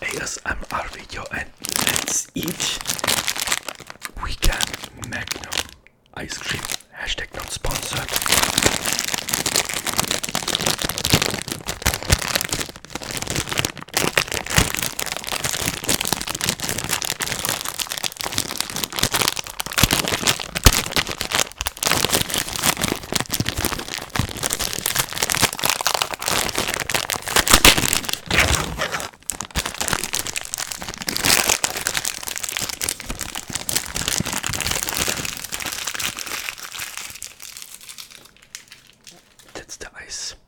ASMR video and let's eat weekend Magnum ice cream. Hashtag not sponsored.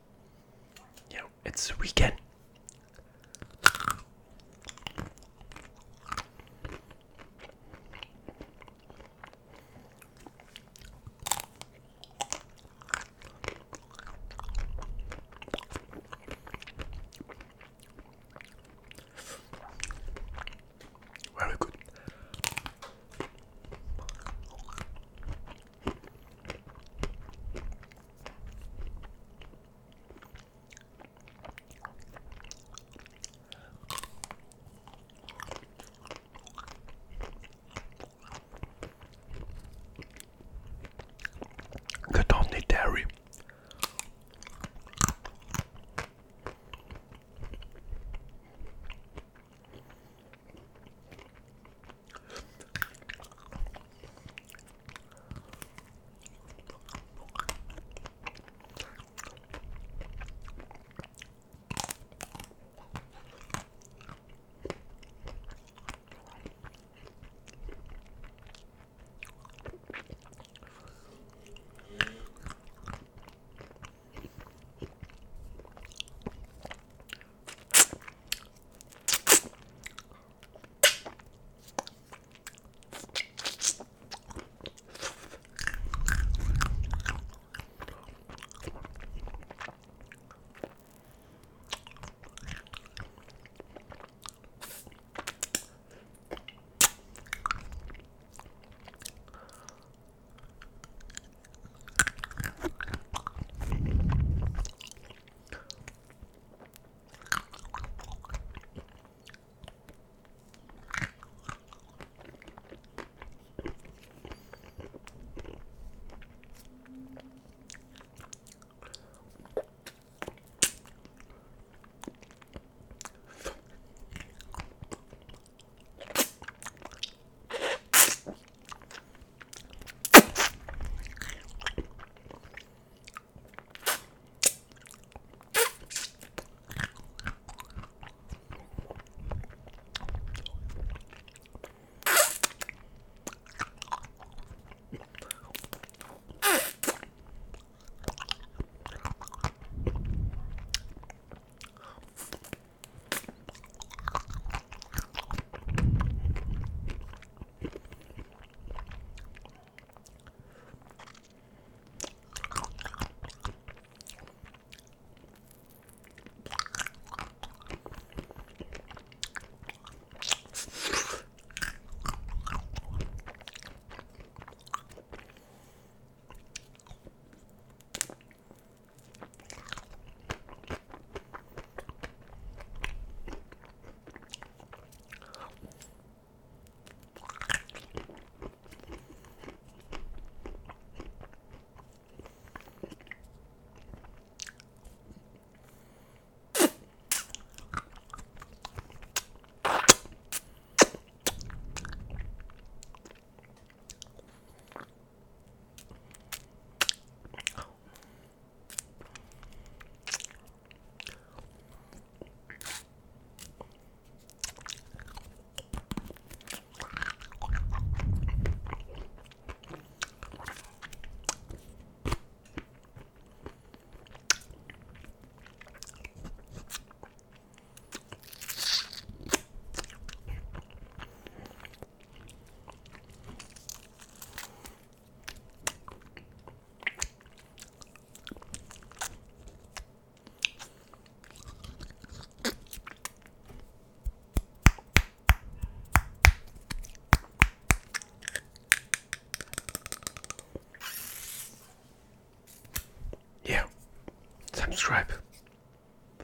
Subscribe.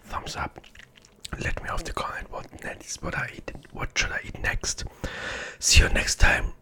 Thumbs up. let me off the comment what next what I eat what should I eat next. See you next time.